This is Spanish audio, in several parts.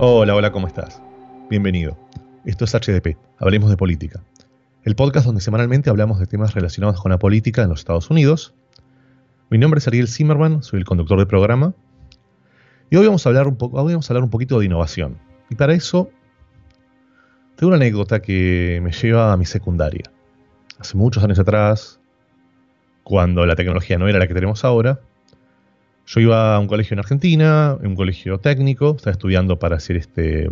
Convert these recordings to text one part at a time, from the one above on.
Hola, hola, ¿cómo estás? Bienvenido. Esto es HDP, Hablemos de Política. El podcast donde semanalmente hablamos de temas relacionados con la política en los Estados Unidos. Mi nombre es Ariel Zimmerman, soy el conductor del programa. Y hoy vamos a hablar un, poco, hoy vamos a hablar un poquito de innovación. Y para eso, tengo una anécdota que me lleva a mi secundaria. Hace muchos años atrás, cuando la tecnología no era la que tenemos ahora, yo iba a un colegio en Argentina, en un colegio técnico, estaba estudiando para ser este,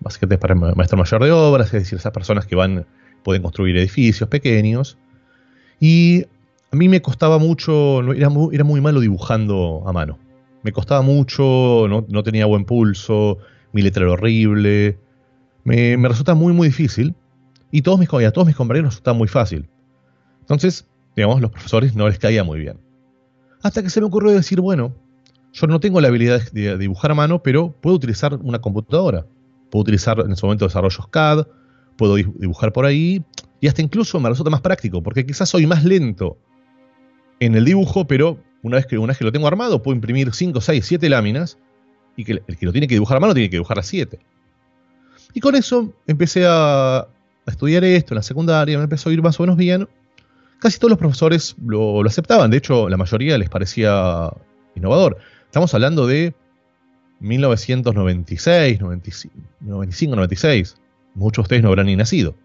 básicamente para maestro mayor de obras, es decir, esas personas que van, pueden construir edificios pequeños. Y a mí me costaba mucho, era muy, era muy malo dibujando a mano. Me costaba mucho, no, tenía buen pulso, mi letra era horrible. Me, me resulta muy, muy difícil. Y todos mis, a todos mis compañeros resulta muy fácil. Entonces, digamos, los profesores no les caía muy bien. Hasta que se me ocurrió decir, bueno, yo no tengo la habilidad de dibujar a mano, pero puedo utilizar una computadora. Puedo utilizar en ese momento desarrollos CAD, puedo dibujar por ahí, y hasta incluso me resulta más práctico, porque quizás soy más lento en el dibujo, pero una vez que, una vez lo tengo armado, puedo imprimir 5, 6, 7 láminas, y que el que lo tiene que dibujar a mano tiene que dibujar a 7. Y con eso empecé a estudiar esto en la secundaria, me empezó a ir más o menos bien, casi todos los profesores lo, aceptaban. De hecho, la mayoría les parecía innovador. Estamos hablando de 1996, 95, 96. Muchos de ustedes no habrán ni nacido.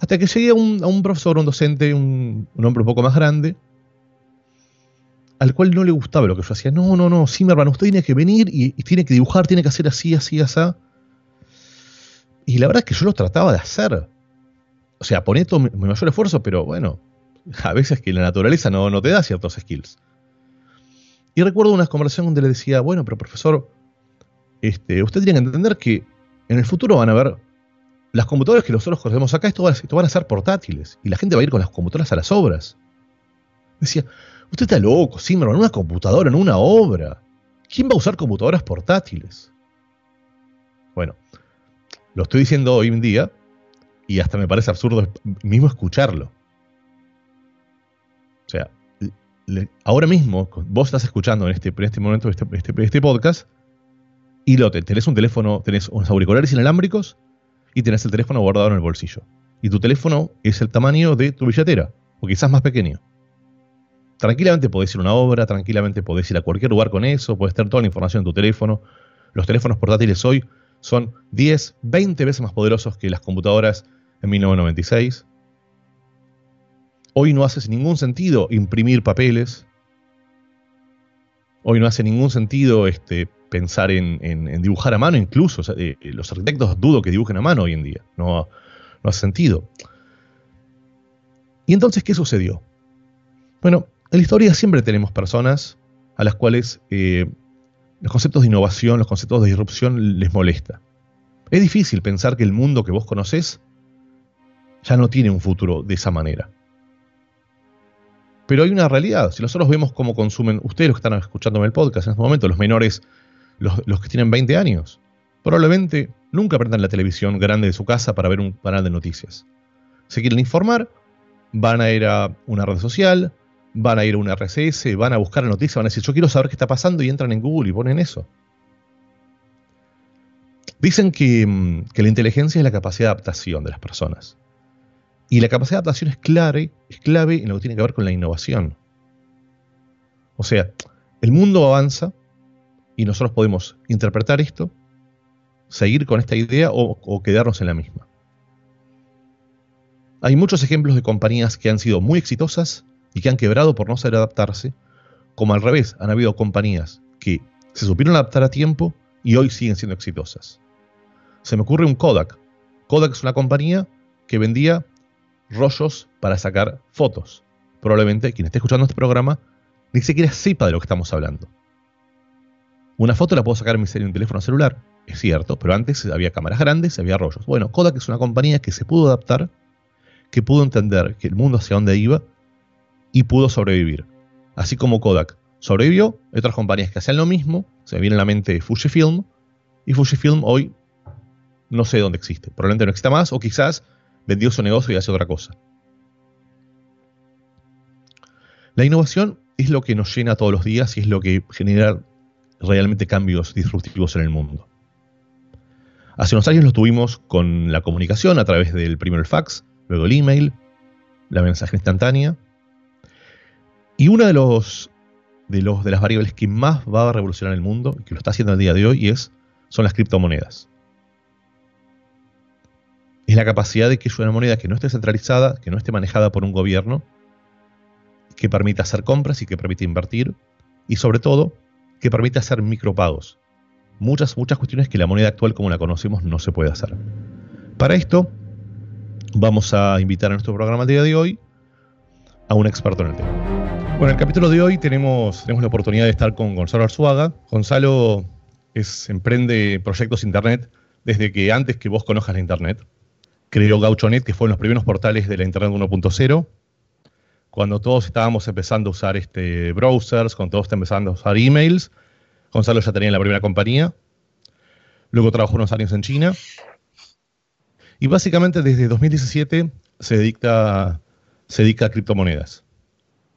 Hasta que llegué a un, profesor, un docente, un, hombre un poco más grande, al cual no le gustaba lo que yo hacía. No, no, no, Zimmerman, usted tiene que venir y, y, tiene que dibujar, tiene que hacer así, así, así. Y la verdad es que yo lo trataba de hacer o sea, poné todo mi, mayor esfuerzo, pero bueno, a veces que la naturaleza no, no te da ciertos skills. Y recuerdo una conversación donde le decía, bueno, pero profesor, este, usted tiene que entender que en el futuro van a haber las computadoras que nosotros conocemos acá, esto, esto van a ser portátiles, y la gente va a ir con las computadoras a las obras. Decía, usted está loco, en una computadora, en una obra. ¿Quién va a usar computadoras portátiles? Bueno, lo estoy diciendo hoy en día y hasta me parece absurdo mismo escucharlo. O sea, ahora mismo vos estás escuchando en este, este momento este, este, este, podcast y lo tenés un teléfono, tenés unos auriculares inalámbricos y tenés el teléfono guardado en el bolsillo. Y tu teléfono es el tamaño de tu billetera, o quizás más pequeño. Tranquilamente podés ir a una obra, tranquilamente podés ir a cualquier lugar con eso, puedes tener toda la información en tu teléfono. Los teléfonos portátiles hoy son 10, 20 veces más poderosos que las computadoras en 1996. Hoy no hace ningún sentido imprimir papeles. Hoy no hace ningún sentido este, pensar en, dibujar a mano, incluso. Eh, los arquitectos dudo que dibujen a mano hoy en día. No, no hace sentido. ¿Y entonces qué sucedió? Bueno, en la historia siempre tenemos personas a las cuales eh, los conceptos de innovación, los conceptos de disrupción les molesta. Es difícil pensar que el mundo que vos conocés ya no tiene un futuro de esa manera. Pero hay una realidad. Si nosotros vemos cómo consumen ustedes los que están escuchándome el podcast en este momento, los menores, los, que tienen 20 años, probablemente nunca prendan la televisión grande de su casa para ver un canal de noticias. Se quieren informar, van a ir a una red social, van a ir a una RSS, van a buscar la noticia, van a decir, yo quiero saber qué está pasando y entran en Google y ponen eso. Dicen que, mm, que la inteligencia es la capacidad de adaptación de las personas. Y la capacidad de adaptación es clave, es clave en lo que tiene que ver con la innovación. O sea, el mundo avanza y nosotros podemos interpretar esto, seguir con esta idea o, o quedarnos en la misma. Hay muchos ejemplos de compañías que han sido muy exitosas y que han quebrado por no saber adaptarse, como al revés, han habido compañías que se supieron adaptar a tiempo y hoy siguen siendo exitosas. Se me ocurre un Kodak. Kodak es una compañía que vendía rollos para sacar fotos. Probablemente quien esté escuchando este programa ni siquiera sepa de lo que estamos hablando. Una foto la puedo sacar en mi teléfono celular, es cierto, pero antes había cámaras grandes y había rollos. Bueno, Kodak es una compañía que se pudo adaptar, que pudo entender que el mundo hacia dónde iba y pudo sobrevivir. Así como Kodak sobrevivió, hay otras compañías que hacían lo mismo, se me viene a la mente Fujifilm, y Fujifilm hoy no sé dónde existe, probablemente no exista más, o quizás vendió su negocio y hace otra cosa. La innovación es lo que nos llena todos los días y es lo que genera realmente cambios disruptivos en el mundo. Hace unos años lo tuvimos con la comunicación a través del primero el fax, luego el email, la mensaje instantánea. Y una de los de, los, de las variables que más va a revolucionar el mundo, y que lo está haciendo el día de hoy, es, son las criptomonedas. Es la capacidad de que es una moneda que no esté centralizada, que no esté manejada por un gobierno, que permita hacer compras y que permita invertir, y sobre todo, que permita hacer micropagos. Muchas, muchas cuestiones que la moneda actual como la conocemos no se puede hacer. Para esto, vamos a invitar a nuestro programa el día de hoy a un experto en el tema. Bueno, en el capítulo de hoy tenemos, tenemos la oportunidad de estar con Gonzalo Arzuaga. Gonzalo emprende proyectos Internet desde que antes que vos conozcas la Internet. Creó GauchoNet, que fue uno de los primeros portales de la Internet 1.0. Cuando todos estábamos empezando a usar este, browsers, cuando todos estábamos empezando a usar emails, Gonzalo ya tenía la primera compañía. Luego trabajó unos años en China. Y básicamente desde 2017 se dedica, se dedica a criptomonedas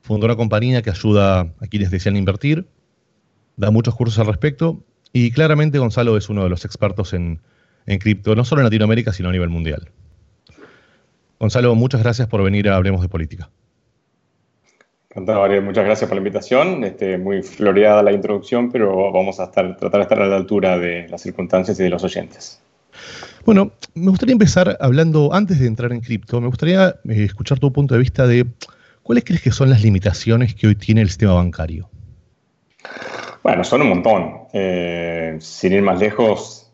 fundó una compañía que ayuda a quienes desean invertir, da muchos cursos al respecto y claramente Gonzalo es uno de los expertos en, cripto, no solo en Latinoamérica, sino a nivel mundial. Gonzalo, muchas gracias por venir a Hablemos de Política. Encantado, Ariel. Muchas gracias por la invitación. Este, muy floreada la introducción, pero vamos a estar, tratar de estar a la altura de las circunstancias y de los oyentes. Bueno, me gustaría empezar hablando, antes de entrar en cripto, me gustaría eh, escuchar tu punto de vista de ¿Cuáles crees que son las limitaciones que hoy tiene el sistema bancario? Bueno, son un montón. Eh, sin ir más lejos,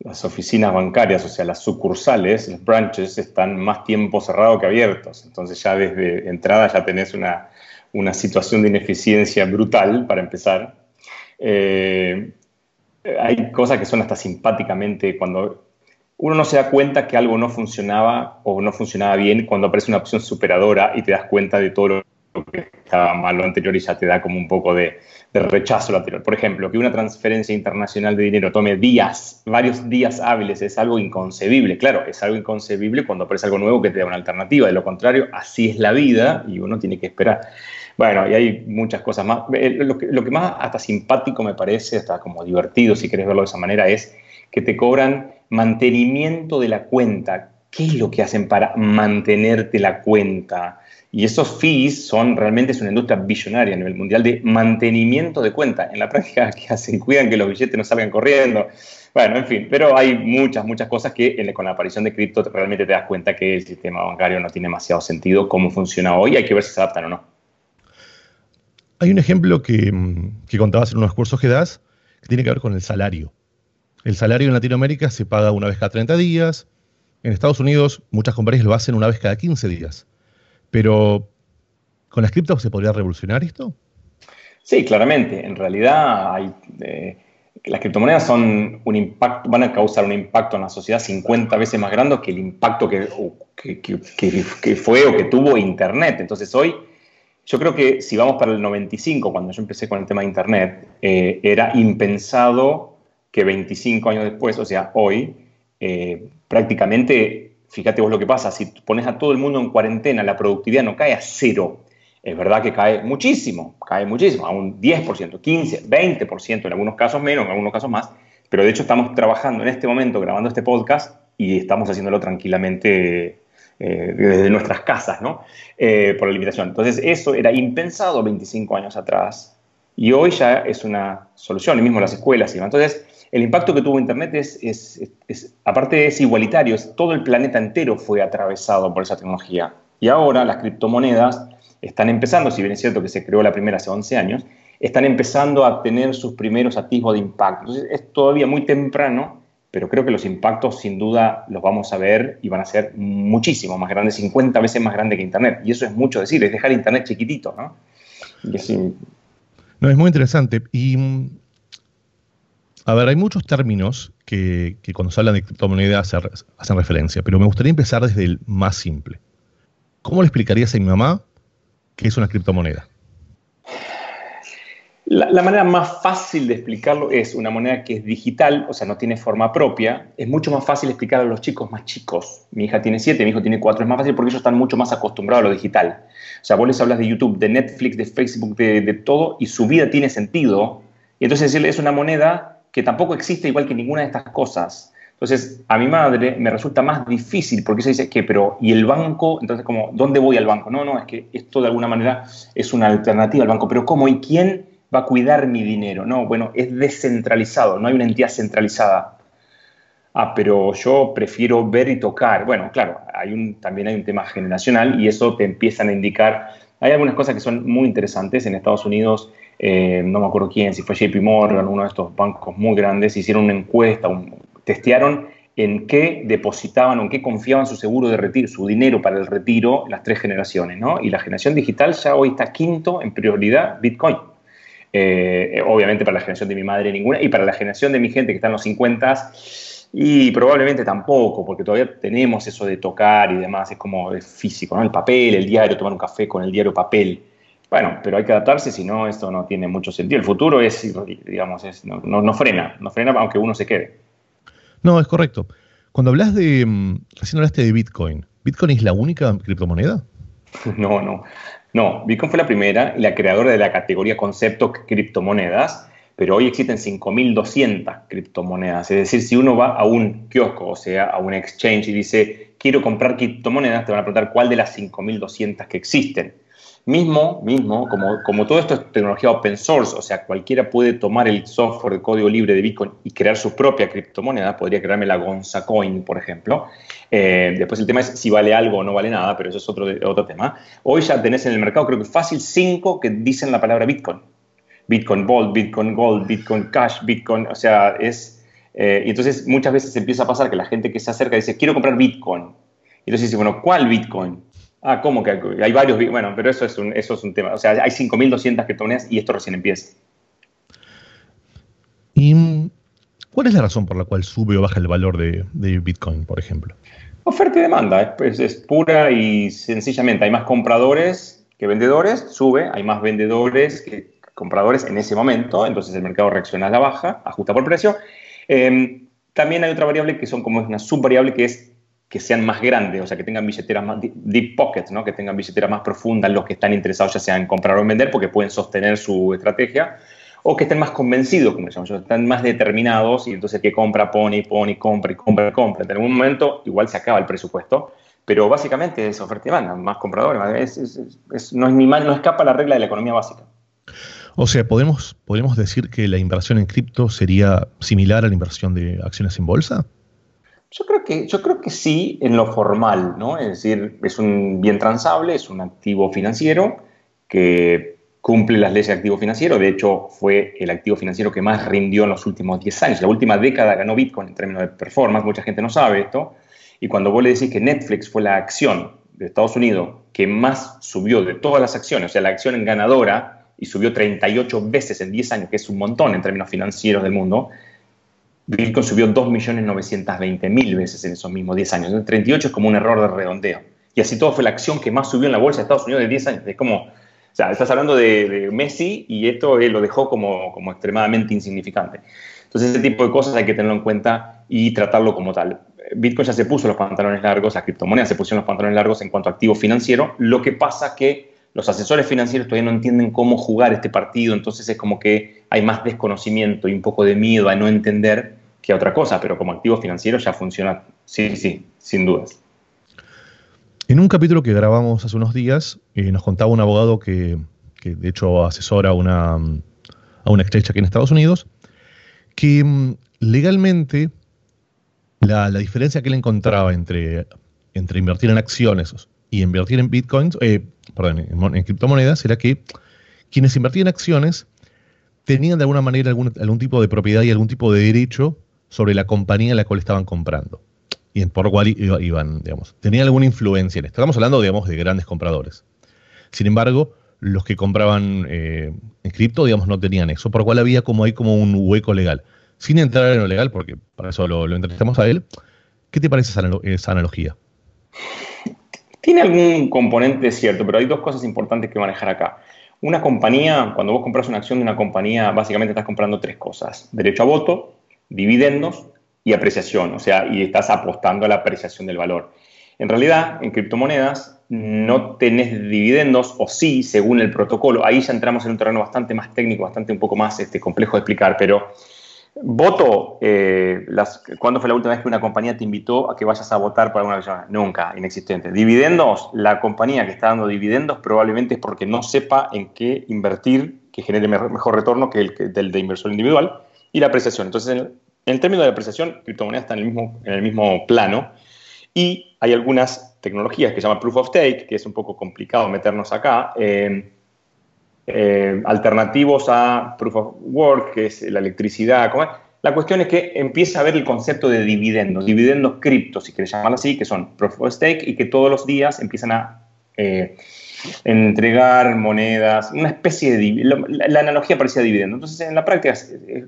las oficinas bancarias, o sea, las sucursales, los branches, están más tiempo cerrados que abiertos. Entonces ya desde entrada ya tenés una, situación de ineficiencia brutal para empezar. Eh, hay cosas que son hasta simpáticamente cuando uno no se da cuenta que algo no funcionaba o no funcionaba bien cuando aparece una opción superadora y te das cuenta de todo lo que estaba mal lo anterior y ya te da como un poco de, rechazo lo anterior. Por ejemplo, que una transferencia internacional de dinero tome días, varios días hábiles, es algo inconcebible. Claro, es algo inconcebible cuando aparece algo nuevo que te da una alternativa. De lo contrario, así es la vida y uno tiene que esperar. Bueno, y hay muchas cosas más. Eh, lo que, lo que más hasta simpático me parece, hasta como divertido, si quieres verlo de esa manera, es que te cobran mantenimiento de la cuenta. ¿Qué es lo que hacen para mantenerte la cuenta? Y esos fees son realmente es una industria billonaria a nivel mundial de mantenimiento de cuenta. En la práctica, ¿qué hacen? Cuidan que los billetes no salgan corriendo. Bueno, en fin, pero hay muchas, muchas cosas que con la aparición de cripto realmente te das cuenta que el sistema bancario no tiene demasiado sentido cómo funciona hoy. Hay que ver si se adaptan o no. Hay un ejemplo que, que contabas en unos cursos que das que tiene que ver con el salario. El salario en Latinoamérica se paga una vez cada 30 días. En Estados Unidos muchas compañías lo hacen una vez cada 15 días. Pero, ¿con las criptos se podría revolucionar esto? Sí, claramente. En realidad hay, eh, las criptomonedas son un impacto, van a causar un impacto en la sociedad 50 veces más grande que el impacto que, fue o que tuvo Internet. Entonces hoy yo creo que si vamos para el 95, cuando yo empecé con el tema de Internet, eh, era impensado que 25 años después, o sea, hoy, eh, prácticamente, fíjate vos lo que pasa, si pones a todo el mundo en cuarentena, la productividad no cae a cero. Es verdad que cae muchísimo, cae muchísimo, a un 10%, 15%, 20%, en algunos casos menos, en algunos casos más, pero de hecho estamos trabajando en este momento, grabando este podcast, y estamos haciéndolo tranquilamente eh, desde nuestras casas, ¿no? Eh, por la limitación. Entonces, eso era impensado 25 años atrás y hoy ya es una solución, y mismo las escuelas y Entonces, el impacto que tuvo Internet es, aparte es igualitario, es, todo el planeta entero fue atravesado por esa tecnología. Y ahora las criptomonedas están empezando, si bien es cierto que se creó la primera hace 11 años, están empezando a tener sus primeros atisbos de impacto. Entonces es todavía muy temprano, pero creo que los impactos sin duda los vamos a ver y van a ser muchísimo más grandes, 50 veces más grandes que Internet. Y eso es mucho decir, es dejar Internet chiquitito, ¿no? No, es muy interesante. Y a ver, hay muchos términos que, cuando se hablan de criptomonedas hacen referencia, pero me gustaría empezar desde el más simple. ¿Cómo le explicarías a mi mamá qué es una criptomoneda? La, manera más fácil de explicarlo es una moneda que es digital, o sea, no tiene forma propia. Es mucho más fácil explicar a los chicos más chicos. Mi hija tiene siete, mi hijo tiene cuatro. Es más fácil porque ellos están mucho más acostumbrados a lo digital. O sea, vos les hablas de YouTube, de Netflix, de Facebook, de, de todo, y su vida tiene sentido Y entonces decirle es una moneda que tampoco existe igual que ninguna de estas cosas. Entonces, a mi madre me resulta más difícil porque se dice que, pero, ¿y el banco? Entonces, como, ¿dónde voy al banco? No, no, es que esto de alguna manera es una alternativa al banco, pero ¿cómo? ¿Y quién va a cuidar mi dinero? No, bueno, es descentralizado, no hay una entidad centralizada. Ah, pero yo prefiero ver y tocar. Bueno, claro, hay un, también hay un tema generacional y eso te empiezan a indicar. Hay algunas cosas que son muy interesantes. En Estados Unidos, eh, no me acuerdo quién, si fue JP Morgan, uno de estos bancos muy grandes, hicieron una encuesta, un, testearon en qué depositaban o en qué confiaban su seguro de retiro, su dinero para el retiro, las tres generaciones, ¿no? Y la generación digital ya hoy está quinto en prioridad Bitcoin. Eh, obviamente para la generación de mi madre ninguna, y para la generación de mi gente que está en los 50, y probablemente tampoco, porque todavía tenemos eso de tocar y demás, es como físico, ¿no? El papel, el diario, tomar un café con el diario papel. Bueno, pero hay que adaptarse, si no, esto no tiene mucho sentido. El futuro es, digamos, es, no, no frena, no frena aunque uno se quede. No, es correcto. Cuando hablas de, mm, recién hablaste de Bitcoin, ¿Bitcoin es la única criptomoneda? No, no. No, Bitcoin fue la primera y la creadora de la categoría concepto criptomonedas, pero hoy existen 5.200 criptomonedas. Es decir, si uno va a un kiosco, o sea, a un exchange y dice, quiero comprar criptomonedas, te van a preguntar cuál de las 5.200 que existen. Mismo, mismo, como, como todo esto es tecnología open source, o sea, cualquiera puede tomar el software de código libre de Bitcoin y crear su propia criptomoneda, podría crearme la Gonza Coin, por ejemplo. Eh, después el tema es si vale algo o no vale nada, pero eso es otro, otro tema. Hoy ya tenés en el mercado, creo que fácil, cinco que dicen la palabra Bitcoin. Bitcoin Vault, Bitcoin Gold, Bitcoin Cash, Bitcoin, o sea, es... Eh, y entonces muchas veces empieza a pasar que la gente que se acerca dice, quiero comprar Bitcoin. Y entonces dice, bueno, ¿cuál Bitcoin? Ah, ¿cómo que hay varios? Bueno, pero eso es un, eso es un tema. O sea, hay 5.200 criptomonedas y esto recién empieza. ¿Y cuál es la razón por la cual sube o baja el valor de, Bitcoin, por ejemplo? Oferta y demanda, es, es, pura y sencillamente. Hay más compradores que vendedores, sube, hay más vendedores que compradores en ese momento, entonces el mercado reacciona a la baja, ajusta por precio. Eh, también hay otra variable que son como una subvariable que es que sean más grandes, o sea, que tengan billeteras más deep pockets, ¿no? que tengan billeteras más profundas los que están interesados ya sea en comprar o en vender porque pueden sostener su estrategia, o que estén más convencidos, como decíamos, están más determinados y entonces que compra, pone, pone, compra y compra y compra. En algún momento igual se acaba el presupuesto, pero básicamente es oferta y demanda, más compradores, no, es ni mal, no escapa la regla de la economía básica. O sea, ¿podemos, ¿podemos decir que la inversión en cripto sería similar a la inversión de acciones en bolsa? Yo creo que, yo creo que sí en lo formal, ¿no? Es decir, es un bien transable, es un activo financiero que cumple las leyes de activo financiero. De hecho, fue el activo financiero que más rindió en los últimos 10 años. La última década ganó Bitcoin en términos de performance. Mucha gente no sabe esto. Y cuando vos le decís que Netflix fue la acción de Estados Unidos que más subió de todas las acciones, o sea, la acción ganadora, y subió 38 veces en 10 años, que es un montón en términos financieros del mundo, Bitcoin subió 2.920.000 veces en esos mismos 10 años. Entonces, 38 es como un error de redondeo. Y así todo fue la acción que más subió en la bolsa de Estados Unidos de 10 años. Es como, o sea, estás hablando de, Messi y esto lo dejó como, como extremadamente insignificante. Entonces, ese tipo de cosas hay que tenerlo en cuenta y tratarlo como tal. Bitcoin ya se puso los pantalones largos, las criptomonedas se pusieron los pantalones largos en cuanto a activo financiero. Lo que pasa que los asesores financieros todavía no entienden cómo jugar este partido, entonces es como que hay más desconocimiento y un poco de miedo a no entender que otra cosa, pero como activo financiero ya funciona, sí, sí, sin dudas. En un capítulo que grabamos hace unos días, eh, nos contaba un abogado que, de hecho asesora una, a una exchange aquí en Estados Unidos, que mm, legalmente la, diferencia que él encontraba entre, entre invertir en acciones y invertir en bitcoins, eh, perdón, en, criptomonedas, era que quienes invertían en acciones tenían de alguna manera algún, tipo de propiedad y algún tipo de derecho sobre la compañía en la cual estaban comprando. Y por lo cual iban, digamos, tenían alguna influencia en esto. Estamos hablando, digamos, de grandes compradores. Sin embargo, los que compraban eh, en cripto, digamos, no tenían eso, por lo cual había como ahí como un hueco legal. Sin entrar en lo legal, porque para eso lo entrevistamos a él, ¿qué te parece esa, analogía? Tiene algún componente cierto, pero hay dos cosas importantes que manejar acá. Una compañía, cuando vos compras una acción de una compañía, básicamente estás comprando tres cosas. Derecho a voto, dividendos y apreciación, o sea, y estás apostando a la apreciación del valor. En realidad, en criptomonedas, no tenés dividendos o sí, según el protocolo. Ahí ya entramos en un terreno bastante más técnico, bastante un poco más este, complejo de explicar, pero voto, eh, las, ¿cuándo fue la última vez que una compañía te invitó a que vayas a votar por alguna cosa? Nunca, inexistente. Dividendos, la compañía que está dando dividendos probablemente es porque no sepa en qué invertir que genere mejor retorno que el del de inversor individual y la apreciación. Entonces, en el, término de apreciación, criptomonedas están en el mismo, en el mismo plano y hay algunas tecnologías que se llaman Proof of Stake, que es un poco complicado meternos acá, eh, eh, alternativos a Proof of Work, que es la electricidad. La cuestión es que empieza a ver el concepto de dividendos, dividendos criptos, si quieres llamarlo así, que son Proof of Stake y que todos los días empiezan a eh, entregar monedas, una especie de... La, analogía parecía dividendo. Entonces, en la práctica,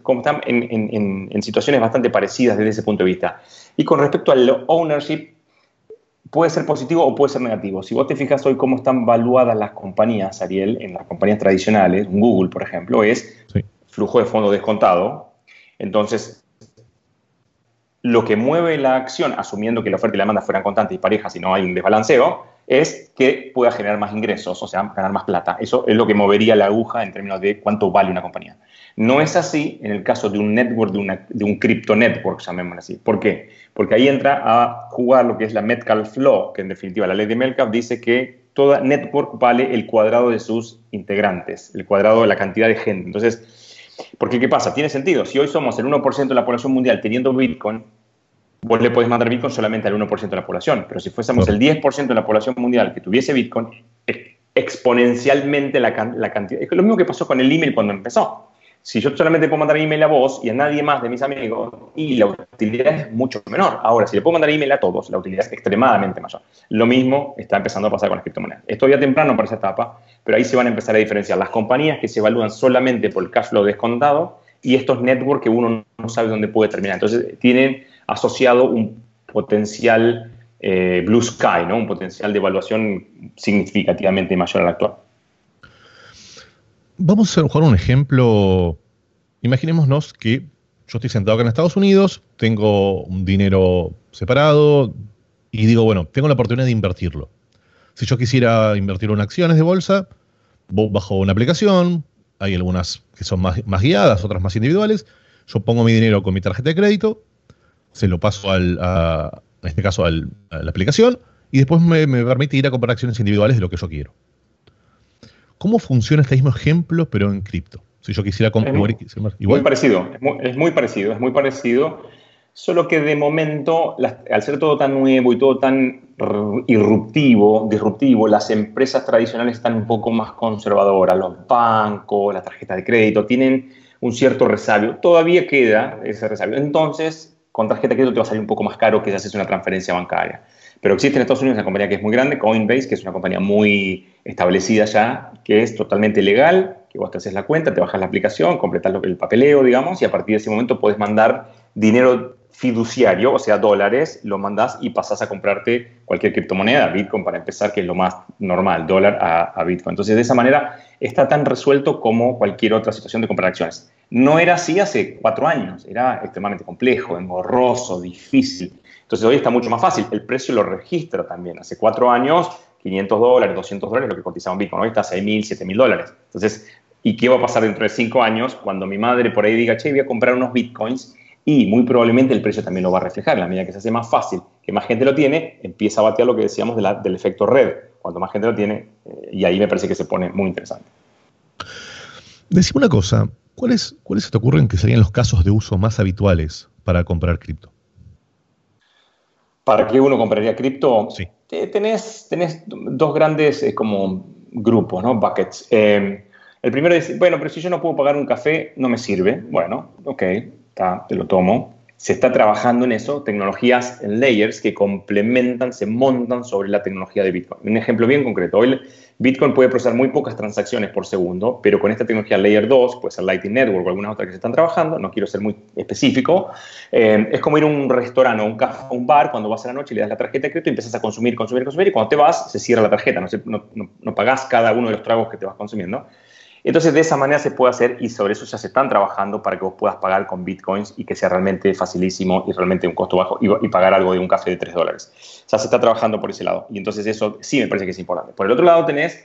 como están en situaciones bastante parecidas desde ese punto de vista. Y con respecto al ownership, puede ser positivo o puede ser negativo. Si vos te fijas hoy cómo están valuadas las compañías, Ariel, en las compañías tradicionales, Google, por ejemplo, es flujo de fondo descontado. Entonces, lo que mueve la acción, asumiendo que la oferta y la demanda fueran constantes y parejas y no hay un desbalanceo, es que pueda generar más ingresos, o sea, ganar más plata. Eso es lo que movería la aguja en términos de cuánto vale una compañía. No es así en el caso de un network, de, de un crypto network, llamémoslo así. ¿Por qué? Porque ahí entra a jugar lo que es la Metcalf Law, que en definitiva la ley de Metcalf dice que toda network vale el cuadrado de sus integrantes, el cuadrado de la cantidad de gente. Entonces, porque ¿qué pasa? Tiene sentido. Si hoy somos el 1% de la población mundial teniendo Bitcoin, vos le podés mandar Bitcoin solamente al 1% de la población. Pero si fuésemos el 10% de la población mundial que tuviese Bitcoin, exponencialmente la, la cantidad. Es lo mismo que pasó con el email cuando empezó. Si yo solamente puedo mandar email a vos y a nadie más de mis amigos, y la utilidad es mucho menor. Ahora, si le puedo mandar email a todos, la utilidad es extremadamente mayor. Lo mismo está empezando a pasar con las criptomonedas. Es todavía temprano para esa etapa, pero ahí se van a empezar a diferenciar las compañías que se evalúan solamente por el cash flow descontado y estos networks que uno no sabe dónde puede terminar. Entonces, tienen asociado un potencial eh, blue sky, ¿no? un potencial de evaluación significativamente mayor al actual. Vamos a jugar un ejemplo. Imaginémonos que yo estoy sentado acá en Estados Unidos, tengo un dinero separado y digo, bueno, tengo la oportunidad de invertirlo. Si yo quisiera invertir en acciones de bolsa, bajo una aplicación, hay algunas que son más, guiadas, otras más individuales. Yo pongo mi dinero con mi tarjeta de crédito, se lo paso al, a, en este caso a la aplicación, y después me, me permite ir a comprar acciones individuales de lo que yo quiero. ¿Cómo funciona este mismo ejemplo, pero en cripto? Si yo quisiera comprar igual. Muy parecido, es muy, parecido, es muy parecido. Solo que de momento, al ser todo tan nuevo y todo tan irruptivo, disruptivo, las empresas tradicionales están un poco más conservadoras. Los bancos, las tarjetas de crédito tienen un cierto resabio. Todavía queda ese resabio. Entonces, con tarjeta de crédito te va a salir un poco más caro que si haces una transferencia bancaria. Pero existe en Estados Unidos una compañía que es muy grande, Coinbase, que es una compañía muy establecida ya, que es totalmente legal, que vos te haces la cuenta, te bajas la aplicación, completas el papeleo, digamos, y a partir de ese momento puedes mandar dinero fiduciario, o sea, dólares, lo mandas y pasas a comprarte cualquier criptomoneda, Bitcoin para empezar, que es lo más normal, dólar a, Bitcoin. Entonces, de esa manera está tan resuelto como cualquier otra situación de comprar acciones. No era así hace cuatro años, era extremadamente complejo, engorroso, difícil. Entonces, hoy está mucho más fácil. El precio lo registra también. Hace cuatro años 500 dólares, 200 dólares, lo que cotizaba un Bitcoin. Hoy está a 6.000, 7.000 dólares. Entonces, ¿y qué va a pasar dentro de cinco años cuando mi madre por ahí diga, che, voy a comprar unos Bitcoins? Y muy probablemente el precio también lo va a reflejar. En la medida que se hace más fácil, que más gente lo tiene, empieza a batear lo que decíamos del efecto red. Cuanto más gente lo tiene, eh, y ahí me parece que se pone muy interesante. Decime una cosa, ¿cuáles, ¿cuáles se te ocurren que serían los casos de uso más habituales para comprar cripto? ¿Para qué uno compraría cripto? Sí. Tenés, tenés dos grandes eh, como grupos, ¿no? Buckets. Eh, el primero es, bueno, pero si yo no puedo pagar un café, no me sirve. Bueno, ok, te lo tomo se está trabajando en eso, tecnologías en layers que complementan, se montan sobre la tecnología de Bitcoin. Un ejemplo bien concreto, hoy Bitcoin puede procesar muy pocas transacciones por segundo, pero con esta tecnología Layer 2, puede ser Lightning Network o algunas otras que se están trabajando, no quiero ser muy específico, eh, es como ir a un restaurante o un, un bar cuando vas a la noche le das la tarjeta de crédito y empiezas a consumir, consumir, consumir, y cuando te vas se cierra la tarjeta, no, no, no, no pagás cada uno de los tragos que te vas consumiendo. Entonces, de esa manera se puede hacer y sobre eso ya se están trabajando para que vos puedas pagar con bitcoins y que sea realmente facilísimo y realmente un costo bajo y, pagar algo de un café de 3 dólares. O sea, se está trabajando por ese lado. Y entonces eso sí me parece que es importante. Por el otro lado tenés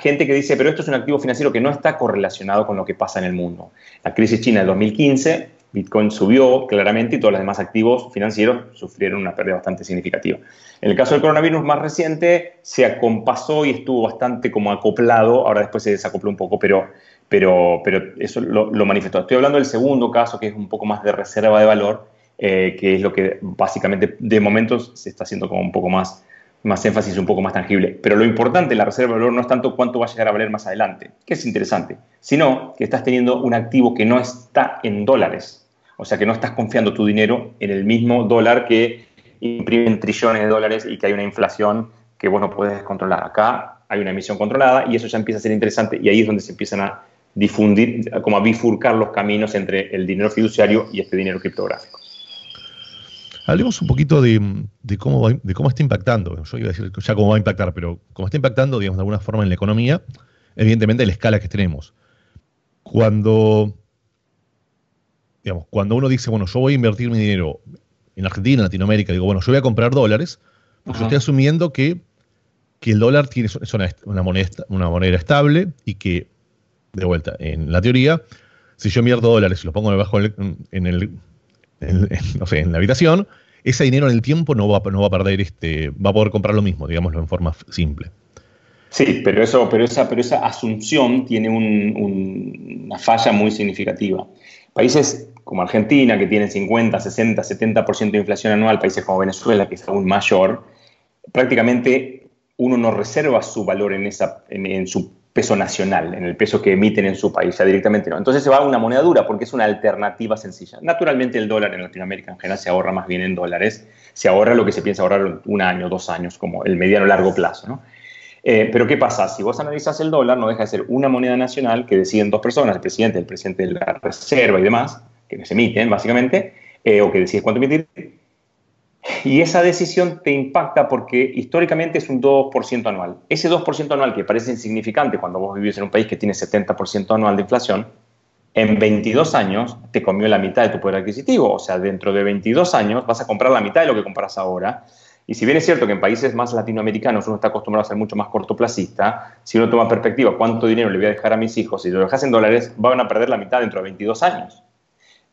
gente que dice, pero esto es un activo financiero que no está correlacionado con lo que pasa en el mundo. La crisis china del 2015 Bitcoin subió claramente y todos los demás activos financieros sufrieron una pérdida bastante significativa. En el caso del coronavirus más reciente, se acompasó y estuvo bastante como acoplado, ahora después se desacopló un poco, pero, pero, pero eso lo, manifestó. Estoy hablando del segundo caso, que es un poco más de reserva de valor, eh, que es lo que básicamente de momento se está haciendo como un poco más, más énfasis, un poco más tangible. Pero lo importante en la reserva de valor no es tanto cuánto va a llegar a valer más adelante, que es interesante, sino que estás teniendo un activo que no está en dólares, o sea que no estás confiando tu dinero en el mismo dólar que imprimen trillones de dólares y que hay una inflación que vos no puedes controlar. Acá hay una emisión controlada y eso ya empieza a ser interesante y ahí es donde se empiezan a difundir, como a bifurcar los caminos entre el dinero fiduciario y este dinero criptográfico. Hablemos un poquito de, cómo, está impactando. Yo iba a decir ya cómo va a impactar, pero cómo está impactando, digamos, de alguna forma en la economía, evidentemente la escala que tenemos. Cuando digamos, cuando uno dice, bueno, yo voy a invertir mi dinero en Argentina, en Latinoamérica, digo, bueno, yo voy a comprar dólares, pues yo estoy asumiendo que, el dólar tiene, es una, moneda, una moneda estable y que, de vuelta, en la teoría, si yo invierto dólares y los pongo debajo en, el, no sé, en la habitación, ese dinero en el tiempo no va, no va a perder, este, va a poder comprar lo mismo, digámoslo en forma simple. Sí, pero, eso, pero, esa, pero esa asunción tiene una falla muy significativa. Países como Argentina, que tienen 50, 60, 70% de inflación anual, países como Venezuela, que es aún mayor, prácticamente uno no reserva su valor en, esa, en, su peso nacional, en el peso que emiten en su país, ya directamente no. Entonces se va a una moneda dura porque es una alternativa sencilla. Naturalmente el dólar en Latinoamérica en general se ahorra más bien en dólares, se ahorra lo que se piensa ahorrar un año, dos años, como el mediano largo plazo. ¿no? Eh, pero ¿qué pasa? Si vos analizas el dólar, no deja de ser una moneda nacional que deciden dos personas, el presidente, el presidente de la reserva y demás, que se emiten básicamente, eh, o que decides cuánto emitir. Y esa decisión te impacta porque históricamente es un 2% anual. Ese 2% anual que parece insignificante cuando vos vivís en un país que tiene 70% anual de inflación, en 22 años te comió la mitad de tu poder adquisitivo. O sea, dentro de 22 años vas a comprar la mitad de lo que compras ahora. Y si bien es cierto que en países más latinoamericanos uno está acostumbrado a ser mucho más cortoplacista, si uno toma perspectiva cuánto dinero le voy a dejar a mis hijos, si lo dejas en dólares, van a perder la mitad dentro de 22 años.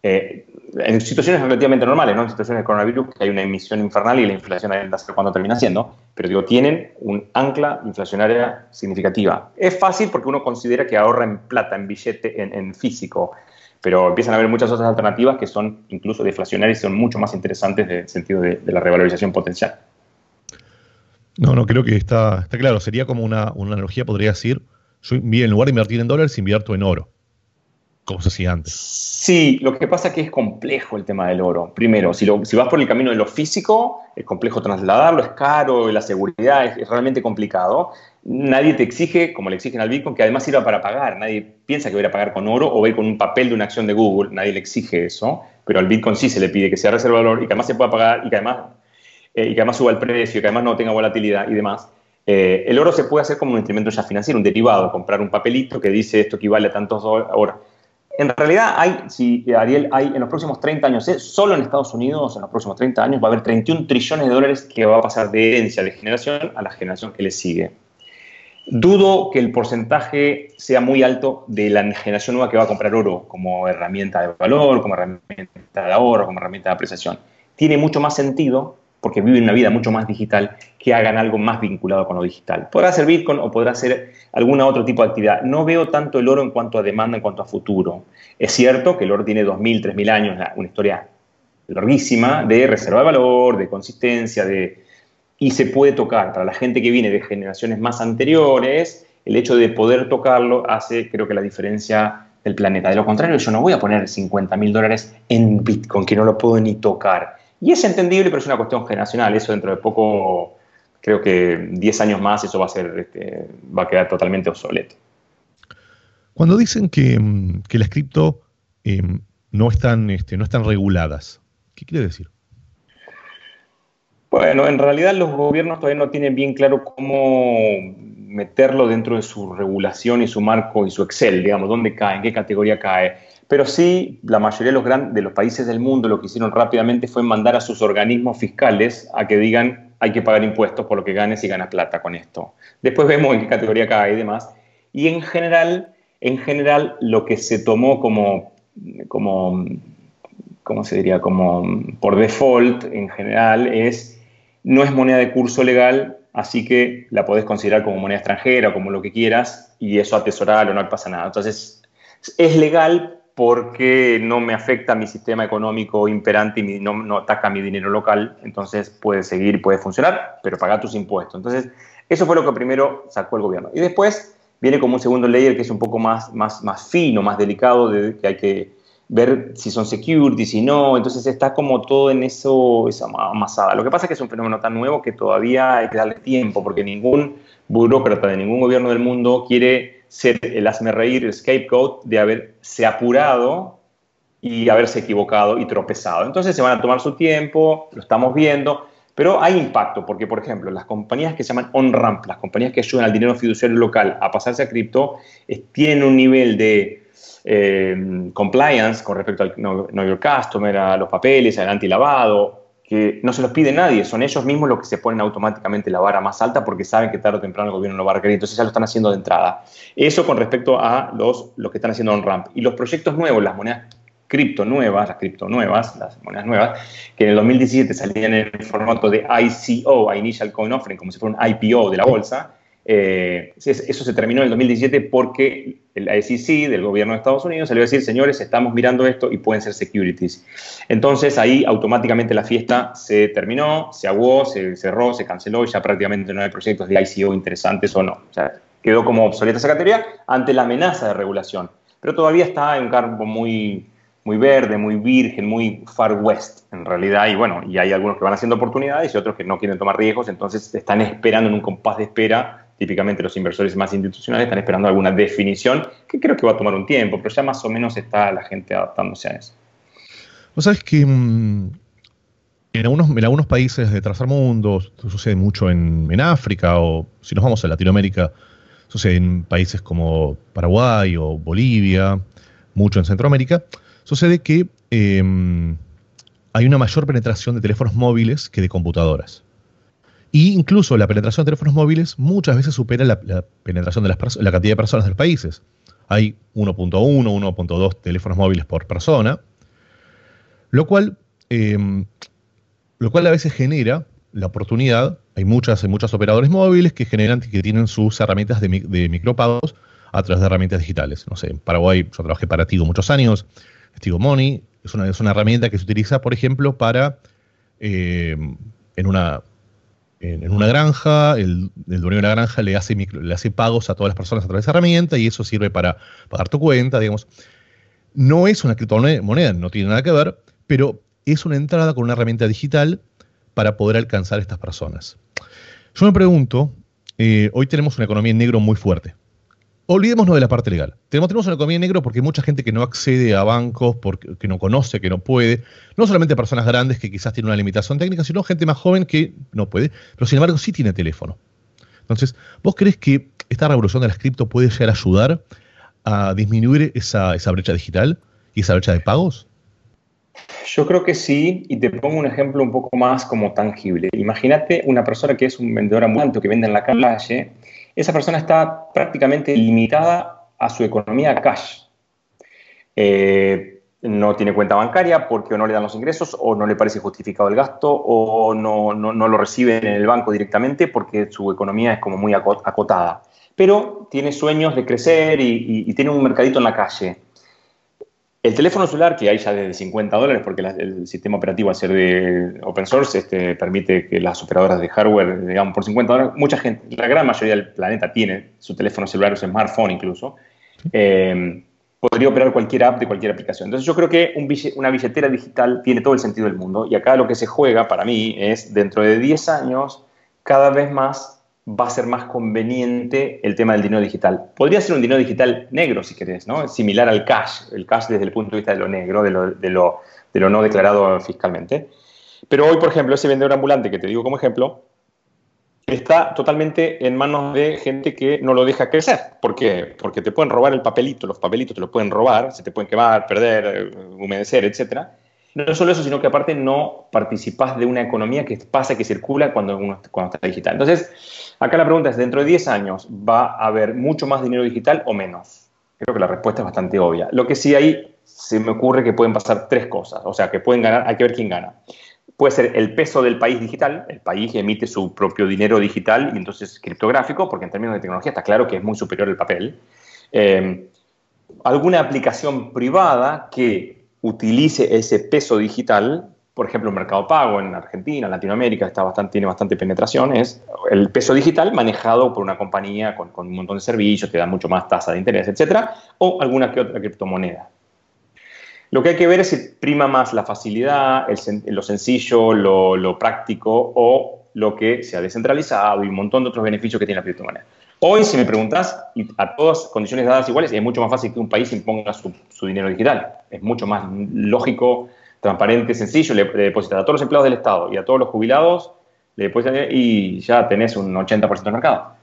Eh, en situaciones relativamente normales, ¿no? en situaciones de coronavirus, que hay una emisión infernal y la inflación ahí cuando termina siendo, pero digo, tienen un ancla inflacionaria significativa. Es fácil porque uno considera que ahorra en plata, en billete, en, físico, pero empiezan a haber muchas otras alternativas que son incluso deflacionarias y son mucho más interesantes en el sentido de, la revalorización potencial. No, no, creo que está, está claro. Sería como una, una analogía, podría decir, yo en lugar de invertir en dólares, invierto en oro como se hacía antes. Sí, lo que pasa es que es complejo el tema del oro. Primero, si, vas por el camino de lo físico, es complejo trasladarlo, es caro, la seguridad es, realmente complicado. Nadie te exige, como le exigen al Bitcoin, que además sirva para pagar. Nadie piensa que va a pagar con oro o ir con un papel de una acción de Google. Nadie le exige eso. Pero al Bitcoin sí se le pide que sea reserva de valor y que además se pueda pagar y que además, eh, y que además suba el precio y que además no tenga volatilidad y demás. Eh, el oro se puede hacer como un instrumento ya financiero, un derivado, comprar un papelito que dice esto equivale a tantos dólares en realidad hay, si Ariel, hay en los próximos 30 años, ¿eh? solo en Estados Unidos, en los próximos 30 años, va a haber 31 trillones de dólares que va a pasar de herencia de generación a la generación que le sigue. Dudo que el porcentaje sea muy alto de la generación nueva que va a comprar oro como herramienta de valor, como herramienta de ahorro, como herramienta de apreciación. Tiene mucho más sentido porque viven una vida mucho más digital, que hagan algo más vinculado con lo digital. Podrá ser Bitcoin o podrá ser algún otro tipo de actividad. No veo tanto el oro en cuanto a demanda, en cuanto a futuro. Es cierto que el oro tiene 2.000, 3.000 años, una historia larguísima de reserva de valor, de consistencia, de... y se puede tocar. Para la gente que viene de generaciones más anteriores, el hecho de poder tocarlo hace, creo que, la diferencia del planeta. De lo contrario, yo no voy a poner 50 mil dólares en Bitcoin, que no lo puedo ni tocar. Y es entendible, pero es una cuestión generacional. Eso dentro de poco, creo que 10 años más, eso va a, ser, este, va a quedar totalmente obsoleto. Cuando dicen que, mm, las cripto em, no, están, este, no están reguladas, ¿qué quiere decir? Bueno, en realidad los gobiernos todavía no tienen bien claro cómo meterlo dentro de su regulación y su marco y su Excel, digamos, dónde cae, en qué categoría cae. Pero sí, la mayoría de los, países del mundo lo que hicieron rápidamente fue mandar a sus organismos fiscales a que digan hay que pagar impuestos por lo que ganes y ganas plata con esto. Después vemos en qué categoría cae y demás. Y en general, en general lo que se tomó como, como ¿cómo se diría? Como por default en general es, no es moneda de curso legal, así que la podés considerar como moneda extranjera o como lo que quieras y eso atesorar o no pasa nada. Entonces, es legal porque no me afecta mi sistema económico imperante y no, no, ataca mi dinero local, entonces puede seguir, puede funcionar, pero paga tus impuestos. Entonces, eso fue lo que primero sacó el gobierno. Y después viene como un segundo layer que es un poco más, más, más fino, más delicado, de que hay que ver si son security, si no, entonces está como todo en eso, esa amasada. Lo que pasa es que es un fenómeno tan nuevo que todavía hay que darle tiempo, porque ningún burócrata de ningún gobierno del mundo quiere ser el hazme reír, el scapegoat de haberse apurado y haberse equivocado y tropezado. Entonces se van a tomar su tiempo, lo estamos viendo, pero hay impacto, porque por ejemplo, las compañías que se llaman on-ramp, las compañías que ayudan al dinero fiduciario local a pasarse a cripto, tienen un nivel de eh, compliance con respecto al know, Your Customer, a los papeles, al antilavado, no se los pide nadie, son ellos mismos los que se ponen automáticamente la vara más alta porque saben que tarde o temprano el gobierno lo va a requerir, entonces ya lo están haciendo de entrada. Eso con respecto a los, los que están haciendo on-ramp. Y los proyectos nuevos, las monedas cripto nuevas, las cripto nuevas, las monedas nuevas, que en el 2017 salían en el formato de ICO, Initial Coin Offering, como si fuera un IPO de la bolsa, eh, eso se terminó en el 2017 porque el SEC del gobierno de Estados Unidos salió a decir, señores, estamos mirando esto y pueden ser securities. Entonces ahí automáticamente la fiesta se terminó, se aguó, se cerró, se canceló y ya prácticamente no hay proyectos de ICO interesantes o no. O sea, quedó como obsoleta esa categoría ante la amenaza de regulación. Pero todavía está en un campo muy, muy verde, muy virgen, muy far west en realidad. Y bueno, y hay algunos que van haciendo oportunidades y otros que no quieren tomar riesgos, entonces están esperando en un compás de espera típicamente los inversores más institucionales están esperando alguna definición que creo que va a tomar un tiempo, pero ya más o menos está la gente adaptándose a eso. Vos sabés que mm, en, algunos, en algunos países de tercer mundo, sucede mucho en, África o si nos vamos a Latinoamérica, sucede en países como Paraguay o Bolivia, mucho en Centroamérica, sucede que em, hay una mayor penetración de teléfonos móviles que de computadoras. Y incluso la penetración de teléfonos móviles muchas veces supera la, penetración de las la cantidad de personas de los países. Hay 1.1, 1.2 teléfonos móviles por persona, lo cual, em, lo cual a veces genera la oportunidad, hay muchas, hay muchos operadores móviles que generan, que tienen sus herramientas de, micropagos a través de herramientas digitales. No sé, en Paraguay yo trabajé para Tigo muchos años, Tigo Money es una, es una herramienta que se utiliza, por ejemplo, para em, en una en, una granja, el, dueño de la granja le hace, le hace pagos a todas las personas a través de esa herramienta y eso sirve para pagar tu cuenta, digamos. No es una criptomoneda, no tiene nada que ver, pero es una entrada con una herramienta digital para poder alcanzar a estas personas. Yo me pregunto, eh, hoy tenemos una economía en negro muy fuerte olvidémonos de la parte legal. Tenemos, tenemos una economía negro porque hay mucha gente que no accede a bancos, porque, que no conoce, que no puede. No solamente personas grandes que quizás tienen una limitación técnica, sino gente más joven que no puede, pero sin embargo sí tiene teléfono. Entonces, ¿vos crees que esta revolución de las cripto puede llegar a ayudar a disminuir esa, esa brecha digital y esa brecha de pagos? Yo creo que sí, y te pongo un ejemplo un poco más como tangible. Imagínate una persona que es un vendedor ambulante que vende en la calle esa persona está prácticamente limitada a su economía cash. Eh, no tiene cuenta bancaria porque no le dan los ingresos o no le parece justificado el gasto o no, lo recibe en el banco directamente porque su economía es como muy acotada. Pero tiene sueños de crecer y tiene un mercadito en la calle. El teléfono celular, que hay ya desde 50 dólares, porque el sistema operativo al ser de open source este, permite que las operadoras de hardware, digamos, por 50 dólares, mucha gente, la gran mayoría del planeta tiene su teléfono celular su smartphone incluso, eh, podría operar cualquier app de cualquier aplicación. Entonces yo creo que una billetera digital tiene todo el sentido del mundo y acá lo que se juega para mí es, dentro de 10 años, cada vez más va a ser más conveniente el tema del dinero digital. Podría ser un dinero digital negro, si querés, ¿no? Similar al cash, el cash desde el punto de vista de lo negro, de lo, de lo, no declarado fiscalmente. Pero hoy, por ejemplo, ese vendedor ambulante que te digo como ejemplo, está totalmente en manos de gente que no lo deja crecer. ¿Por qué? Porque te pueden robar el papelito, los papelitos te lo pueden robar, se te pueden quemar, perder, humedecer, etc. No solo eso, sino que aparte no participas de una economía que pasa, que circula cuando, uno, cuando está digital. Entonces, acá la pregunta es, ¿dentro de 10 años va a haber mucho más dinero digital o menos? Creo que la respuesta es bastante obvia. Lo que sí hay, se me ocurre que pueden pasar tres cosas. O sea, que pueden ganar, hay que ver quién gana puede ser el peso del país digital, el país emite su propio dinero digital y entonces criptográfico, porque en términos de tecnología está claro que es muy superior el papel. Eh, alguna aplicación privada que utilice ese peso digital, por ejemplo, el mercado pago en Argentina, en Latinoamérica está bastante, tiene bastante penetración, es el peso digital manejado por una compañía con, un montón de servicios, te da mucho más tasa de interés, etcétera, o alguna que otra criptomoneda. Lo que hay que ver es si prima más la facilidad, lo sencillo, lo, práctico o lo que se ha descentralizado y un montón de otros beneficios que tiene la criptomoneda. Hoy, si me preguntas, y a todas condiciones dadas iguales, es mucho más fácil que un país imponga su, dinero digital. Es mucho más lógico, transparente, sencillo. Le, depositas a todos los empleados del Estado y a todos los jubilados, le depositas y ya tenés un 80% del mercado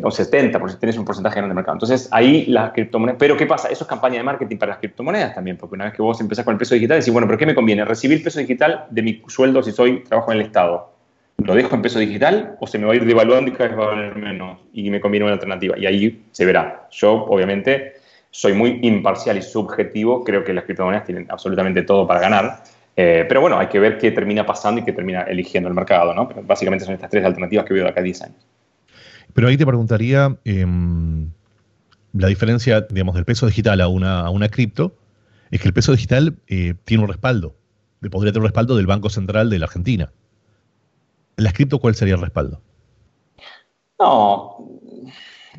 o 70, porque tenés un porcentaje grande de mercado. Entonces, ahí las criptomonedas. Pero, ¿qué pasa? Eso es campaña de marketing para las criptomonedas también, porque una vez que vos empezás con el peso digital, decís, bueno, ¿pero qué me conviene? ¿Recibir peso digital de mi sueldo si soy trabajo en el Estado? ¿Lo dejo en peso digital o se me va a ir devaluando y cada vez va a valer menos? Y me conviene una alternativa. Y ahí se verá. Yo, obviamente, soy muy imparcial y subjetivo. Creo que las criptomonedas tienen absolutamente todo para ganar. Eh, pero bueno, hay que ver qué termina pasando y qué termina eligiendo el mercado, ¿no? Básicamente son estas tres alternativas que veo de acá a 10 años. Pero ahí te preguntaría em, la diferencia, digamos, del peso digital a una, a una cripto, es que el peso digital eh, tiene un respaldo, podría tener un respaldo del Banco Central de la Argentina. ¿En las cripto cuál sería el respaldo? No,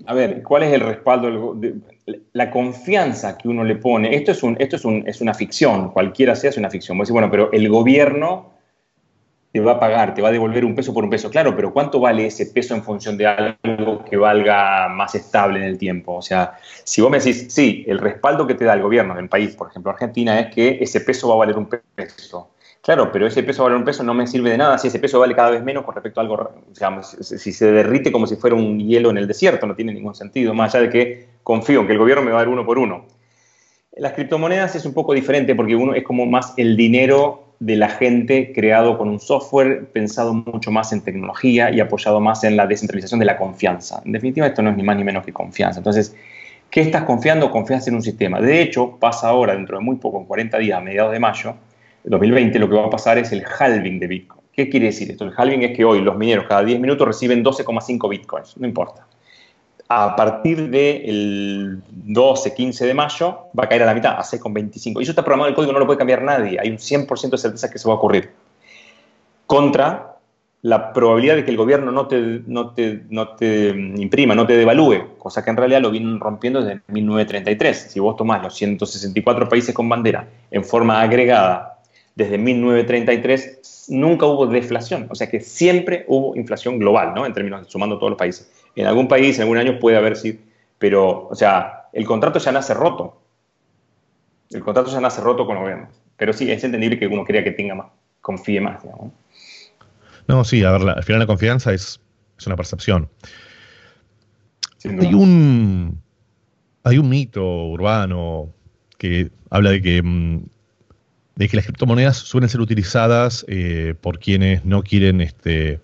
a ver, ¿cuál es el respaldo? La confianza que uno le pone, esto es, un, esto es, un, es una ficción, cualquiera sea es una ficción. Voy a bueno, pero el gobierno te va a pagar, te va a devolver un peso por un peso. Claro, pero ¿cuánto vale ese peso en función de algo que valga más estable en el tiempo? O sea, si vos me decís, sí, el respaldo que te da el gobierno del país, por ejemplo Argentina, es que ese peso va a valer un peso. Claro, pero ese peso valer un peso no me sirve de nada si ese peso vale cada vez menos con respecto a algo, sea, si se derrite como si fuera un hielo en el desierto, no tiene ningún sentido, más allá de que confío en que el gobierno me va a dar uno por uno. Las criptomonedas es un poco diferente porque uno es como más el dinero de la gente creado con un software pensado mucho más en tecnología y apoyado más en la descentralización de la confianza. En definitiva, esto no es ni más ni menos que confianza. Entonces, ¿qué estás confiando? Confías en un sistema. De hecho, pasa ahora, dentro de muy poco, en 40 días, a mediados de mayo 2020, lo que va a pasar es el halving de Bitcoin. ¿Qué quiere decir esto? El halving es que hoy los mineros cada 10 minutos reciben 12,5 Bitcoins. No importa a partir del 12, 15 de mayo va a caer a la mitad, a 6,25. Y eso está programado en el código, no lo puede cambiar nadie. Hay un 100% de certeza que eso va a ocurrir. Contra la probabilidad de que el gobierno no te, no te, no te imprima, no te devalúe, cosa que en realidad lo vienen rompiendo desde 1933. Si vos tomás los 164 países con bandera en forma agregada desde 1933, nunca hubo deflación. O sea que siempre hubo inflación global, ¿no? En términos de sumando todos los países. En algún país, en algún año puede haber, sí, pero, o sea, el contrato ya nace roto. El contrato ya nace roto con el gobierno. Pero sí, es entendible que uno crea que tenga más, confíe más, digamos. No, sí, a ver, al final la confianza es, una percepción. Hay un, hay un mito urbano que habla de que, mm, de que las criptomonedas suelen ser utilizadas eh, por quienes no quieren este,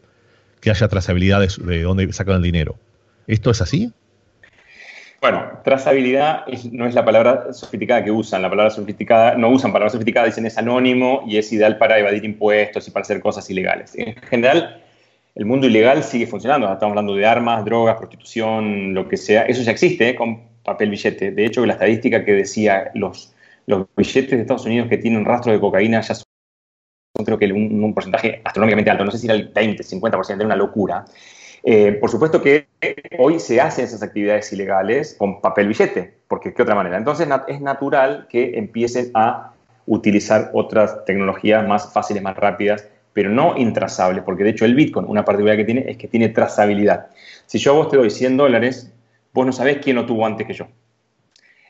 que haya trazabilidad de, dónde sacan el dinero. ¿Esto es así? Bueno, trazabilidad no es la palabra sofisticada que usan. La palabra sofisticada, no usan palabras sofisticadas, dicen es anónimo y es ideal para evadir impuestos y para hacer cosas ilegales. En general, el mundo ilegal sigue funcionando. Estamos hablando de armas, drogas, prostitución, lo que sea. Eso ya existe ¿eh? con papel billete. De hecho, la estadística que decía los, los billetes de Estados Unidos que tienen rastro de cocaína ya son creo que un, porcentaje astronómicamente alto, no sé si era el 20, 50%, era una locura. Eh, por supuesto que hoy se hacen esas actividades ilegales con papel billete, porque ¿qué otra manera? Entonces es natural que empiecen a utilizar otras tecnologías más fáciles, más rápidas, pero no intrazables, porque de hecho el Bitcoin, una particularidad que tiene es que tiene trazabilidad. Si yo a vos te doy 100 dólares, vos no sabés quién lo tuvo antes que yo.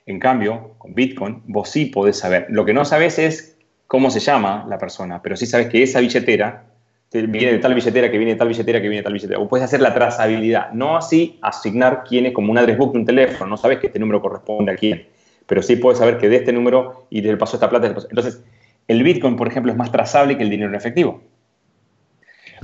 En cambio, con Bitcoin, vos sí podés saber. Lo que no sabés es cómo se llama la persona, pero sí sabes que esa billetera viene de tal billetera, que viene de tal billetera, que viene de tal billetera. O puedes hacer la trazabilidad, no así asignar quién es como un address book de un teléfono, no sabes que este número corresponde a quién, pero sí puedes saber que de este número y del paso esta plata. Entonces, el Bitcoin, por ejemplo, es más trazable que el dinero en efectivo.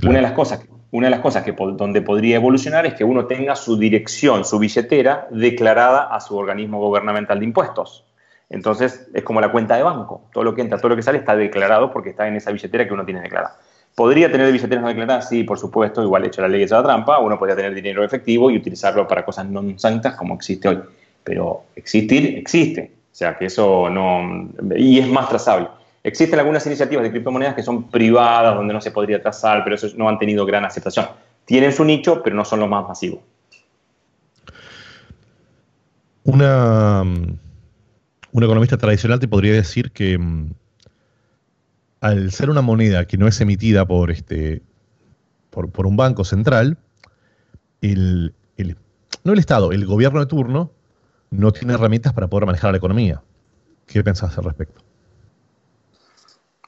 Una de las cosas, una de las cosas que donde podría evolucionar es que uno tenga su dirección, su billetera declarada a su organismo gubernamental de impuestos. Entonces, es como la cuenta de banco. Todo lo que entra, todo lo que sale está declarado porque está en esa billetera que uno tiene declarada. ¿Podría tener billeteras no declaradas? Sí, por supuesto, igual hecho la ley de la trampa, uno podría tener dinero efectivo y utilizarlo para cosas no santas como existe hoy. Pero existir, existe. O sea, que eso no... Y es más trazable. Existen algunas iniciativas de criptomonedas que son privadas, donde no se podría trazar, pero eso no han tenido gran aceptación. Tienen su nicho, pero no son los más masivos. Una, un economista tradicional te podría decir que mm, al ser una moneda que no es emitida por, este, por, un banco central, el, no el Estado, el gobierno de turno no tiene herramientas para poder manejar la economía. ¿Qué pensás al respecto?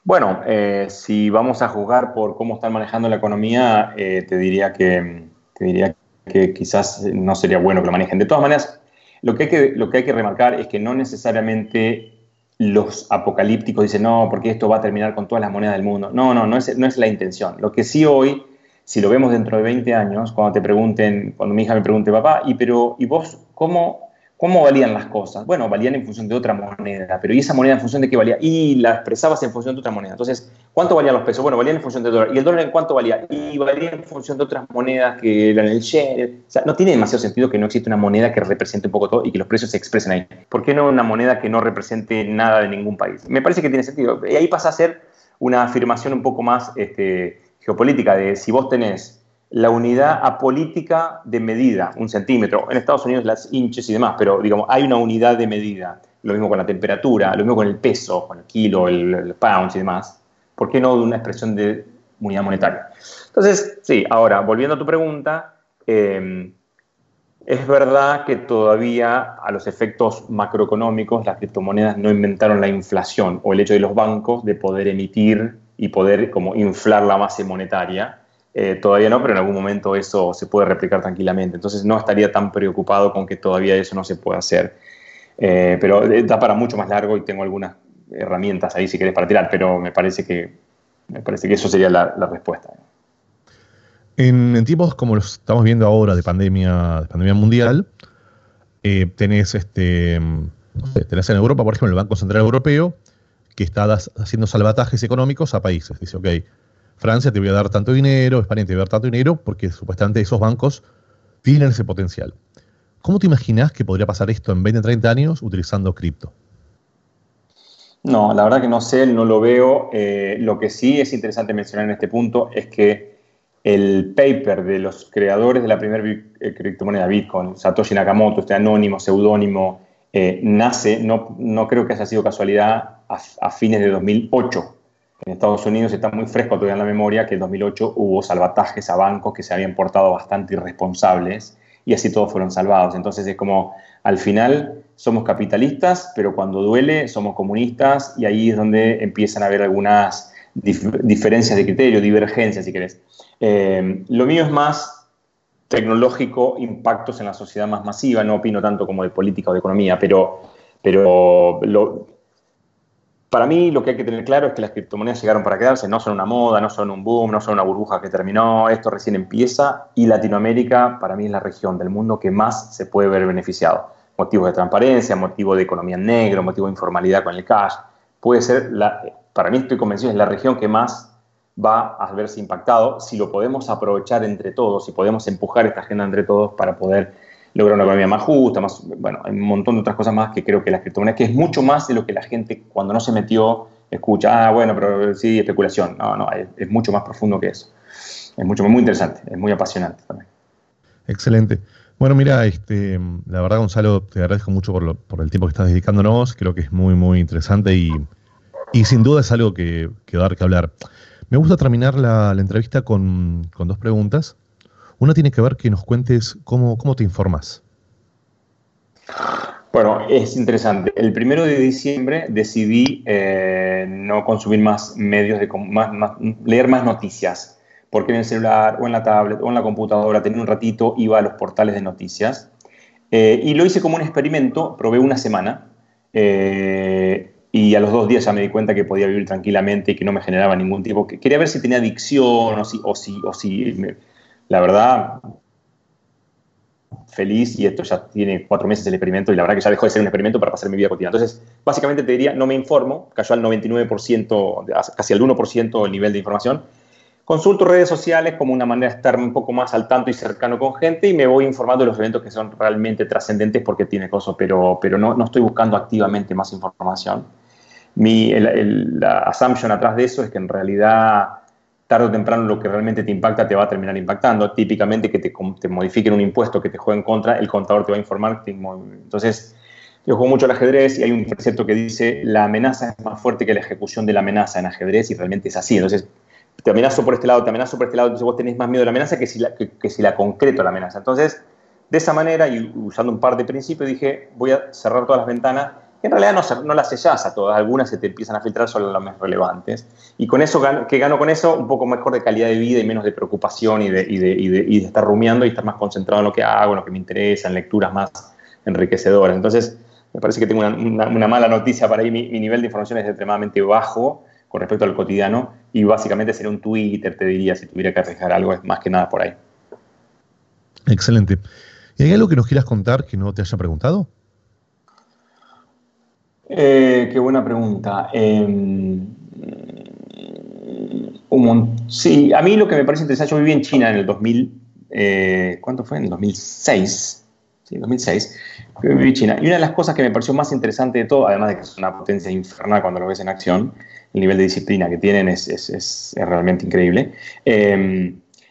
Bueno, eh, si vamos a juzgar por cómo están manejando la economía, eh, te, diría que, te diría que quizás no sería bueno que lo manejen. De todas maneras, lo que hay que, lo que, hay que remarcar es que no necesariamente los apocalípticos dicen, no, porque esto va a terminar con todas las monedas del mundo. No, no, no es, no es la intención. Lo que sí hoy, si lo vemos dentro de 20 años, cuando te pregunten, cuando mi hija me pregunte, papá, ¿y, pero, ¿y vos cómo, ¿Cómo valían las cosas? Bueno, valían en función de otra moneda, pero ¿y esa moneda en función de qué valía? Y la expresabas en función de otra moneda. Entonces, ¿cuánto valían los pesos? Bueno, valían en función del dólar. ¿Y el dólar en cuánto valía? Y valía en función de otras monedas que eran el share. O sea, no tiene demasiado sentido que no exista una moneda que represente un poco todo y que los precios se expresen ahí. ¿Por qué no una moneda que no represente nada de ningún país? Me parece que tiene sentido. Y ahí pasa a ser una afirmación un poco más este, geopolítica de si vos tenés la unidad apolítica de medida, un centímetro. En Estados Unidos las inches y demás, pero digamos, hay una unidad de medida. Lo mismo con la temperatura, lo mismo con el peso, con el kilo, el, pound y demás. ¿Por qué no de una expresión de unidad monetaria? Entonces, sí, ahora, volviendo a tu pregunta, eh, es verdad que todavía a los efectos macroeconómicos las criptomonedas no inventaron la inflación o el hecho de los bancos de poder emitir y poder como inflar la base monetaria eh, todavía no, pero en algún momento eso se puede replicar tranquilamente. Entonces no estaría tan preocupado con que todavía eso no se pueda hacer. Eh, pero eh, da para mucho más largo y tengo algunas herramientas ahí si querés para tirar, pero me parece que, me parece que eso sería la, respuesta. En, tiempos como los estamos viendo ahora de pandemia, de pandemia mundial, tenés, este, tenés en Europa, por ejemplo, el Banco Central Europeo, que está haciendo salvatajes económicos a países. Dice, ok, Francia te voy a dar tanto dinero, España te voy a dar tanto dinero, porque supuestamente esos bancos tienen ese potencial. ¿Cómo te imaginas que podría pasar esto en 20, 30 años utilizando cripto? No, la verdad que no sé, no lo veo. Eh, lo que sí es interesante mencionar en este punto es que el paper de los creadores de la primera eh, criptomoneda Bitcoin, Satoshi Nakamoto, este anónimo, seudónimo, eh, nace, no, no, creo que haya sido casualidad, a, a fines de 2008 en Estados Unidos está muy fresco todavía en la memoria que en 2008 hubo salvatajes a bancos que se habían portado bastante irresponsables y así todos fueron salvados. Entonces es como, al final somos capitalistas, pero cuando duele somos comunistas y ahí es donde empiezan a haber algunas diferencias de criterio, divergencias si querés. Eh, lo mío es más tecnológico, impactos en la sociedad más masiva, no opino tanto como de política o de economía, pero, pero lo, para mí lo que hay que tener claro es que las criptomonedas llegaron para quedarse, no son una moda, no son un boom, no son una burbuja que terminó, esto recién empieza y Latinoamérica para mí es la región del mundo que más se puede ver beneficiado. Motivos de transparencia, motivo de economía negra, motivo de informalidad con el cash. Puede ser, la, para mí estoy convencido, es la región que más va a verse impactado si lo podemos aprovechar entre todos, si podemos empujar esta agenda entre todos para poder lograr una economía más justa, más, bueno, hay un montón de otras cosas más que creo que las criptomonedas, que es mucho más de lo que la gente cuando no se metió escucha, ah, bueno, pero sí, especulación. No, no, es, mucho más profundo que eso. Es mucho muy interesante, es muy apasionante también. Excelente. Bueno, mira, este, la verdad, Gonzalo, te agradezco mucho por, por el tiempo que estás dedicándonos. Creo que es muy, muy interesante y, y sin duda es algo que, que dar que hablar. Me gusta terminar la, la entrevista con, con, dos preguntas. Una tiene que ver que nos cuentes cómo, cómo te informas. Bueno, es interesante. El primero de diciembre decidí eh, no consumir más medios, de leer más noticias. porque en el celular o en la tablet o en la computadora tenía un ratito, iba a los portales de noticias. Eh, y lo hice como un experimento, probé una semana eh, y a los dos días ya me di cuenta que podía vivir tranquilamente y que no me generaba ningún tipo. Que quería ver si tenía adicción o si, o si, o si la verdad, feliz y esto ya tiene cuatro meses el experimento y la verdad que ya dejó de ser un experimento para pasar mi vida cotidiana. Entonces, básicamente te diría, no me informo, cayó al 99%, casi al 1% el nivel de información. Consulto redes sociales como una manera de estar un poco más al tanto y cercano con gente y me voy informando de los eventos que son realmente trascendentes porque tiene cosas, pero, pero no, no estoy buscando activamente más información. Mi, la assumption atrás de eso es que en realidad tarde o temprano lo que realmente te impacta te va a terminar impactando. Típicamente que te, modifiquen un impuesto que te juegue en contra, el contador te va a informar. entonces, yo juego mucho al ajedrez y hay un concepto que dice la amenaza es más fuerte que la ejecución de la amenaza en ajedrez y realmente es así. Entonces, te amenazo por este lado, te amenazo por este lado, entonces vos tenés más miedo de la amenaza que si la, que si la concreto la amenaza. Entonces, de esa manera y usando un par de principios, dije, voy a cerrar todas las ventanas en realidad no, no las sellas a todas, algunas se te empiezan a filtrar solo las más relevantes. Y con eso, ¿qué gano con eso? Un poco mejor de calidad de vida y menos de preocupación y de, y de, y de, estar rumiando y estar más concentrado en lo que hago, en lo que me interesa, en lecturas más enriquecedoras. Entonces, me parece que tengo una, una, mala noticia para ahí. Mi, mi, nivel de información es extremadamente bajo con respecto al cotidiano y básicamente sería un Twitter, te diría, si tuviera que arriesgar algo, es más que nada por ahí. Excelente. ¿Y hay algo que nos quieras contar que no te haya preguntado? Eh, qué buena pregunta. Em, sí, a mí lo que me parece interesante, yo viví en China en el 2000, eh, ¿cuánto fue? En el 2006. Sí, en 2006. Viví en China. Y una de las cosas que me pareció más interesante de todo, además de que es una potencia infernal cuando lo ves en acción, el nivel de disciplina que tienen es, realmente increíble.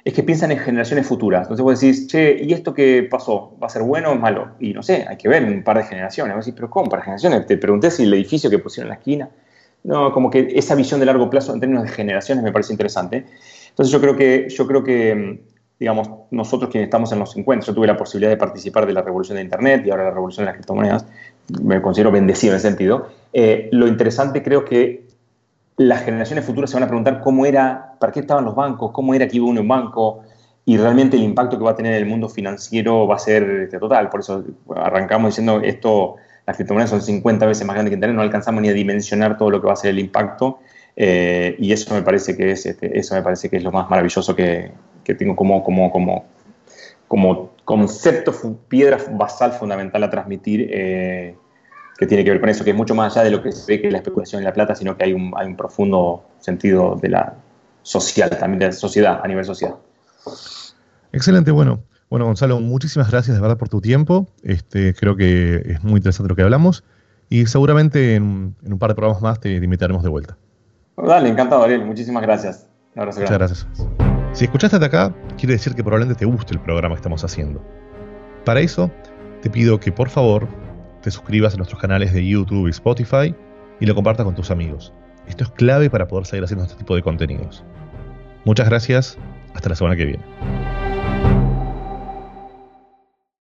Es que piensan en generaciones futuras. Entonces vos decís, che, ¿y esto qué pasó? ¿Va a ser bueno o malo? Y no sé, hay que ver un par de generaciones. Vos decís, pero ¿cómo? ¿Para generaciones? Te pregunté si el edificio que pusieron en la esquina. No, como que esa visión de largo plazo en términos de generaciones me parece interesante. Entonces yo creo que, yo creo que digamos, nosotros quienes estamos en los 50, yo tuve la posibilidad de participar de la revolución de Internet y ahora la revolución de las criptomonedas, me considero bendecido en ese sentido. Eh, lo interesante creo que las generaciones futuras se van a preguntar cómo era, para qué estaban los bancos, cómo era que iba uno en banco, y realmente el impacto que va a tener en el mundo financiero va a ser este, total. Por eso arrancamos diciendo esto, las criptomonedas son 50 veces más grandes que Internet, no alcanzamos ni a dimensionar todo lo que va a ser el impacto, eh, y eso me parece que es, este, eso me parece que es lo más maravilloso que, que tengo como, como, como, como concepto, piedra basal fundamental a transmitir. Eh, que tiene que ver con eso, que es mucho más allá de lo que se ve que es la especulación en la plata, sino que hay un, hay un profundo sentido de la social, también de la sociedad, a nivel social. Excelente, bueno. Bueno, Gonzalo, muchísimas gracias de verdad por tu tiempo. Este, creo que es muy interesante lo que hablamos y seguramente en, un par de programas más te, invitaremos de vuelta. Dale, encantado, Ariel. Muchísimas gracias. Muchas gracias. Si escuchaste hasta acá, quiere decir que probablemente te guste el programa que estamos haciendo. Para eso, te pido que por favor te suscribas a nuestros canales de YouTube y Spotify y lo compartas con tus amigos. Esto es clave para poder seguir haciendo este tipo de contenidos. Muchas gracias, hasta la semana que viene.